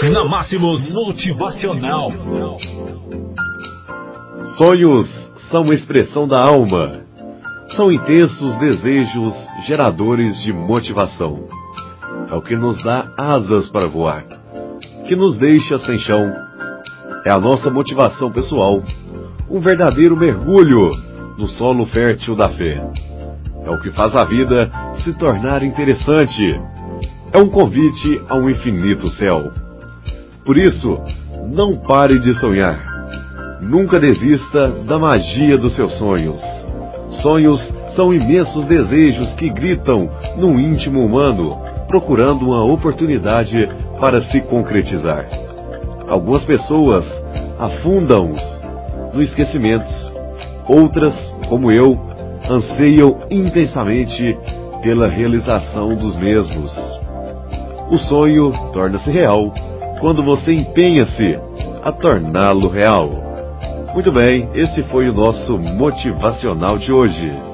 Na Máximos Motivacional. Sonhos são expressão da alma. São intensos desejos geradores de motivação. É o que nos dá asas para voar, que nos deixa sem chão. É a nossa motivação pessoal, um verdadeiro mergulho no solo fértil da fé. É o que faz a vida se tornar interessante. É um convite a um infinito céu. Por isso, não pare de sonhar. Nunca desista da magia dos seus sonhos. Sonhos são imensos desejos que gritam no íntimo humano, procurando uma oportunidade para se concretizar. Algumas pessoas afundam-os no esquecimento. Outras, como eu, anseiam intensamente pela realização dos mesmos. O sonho torna-se real quando você empenha-se a torná-lo real. Muito bem, esse foi o nosso motivacional de hoje.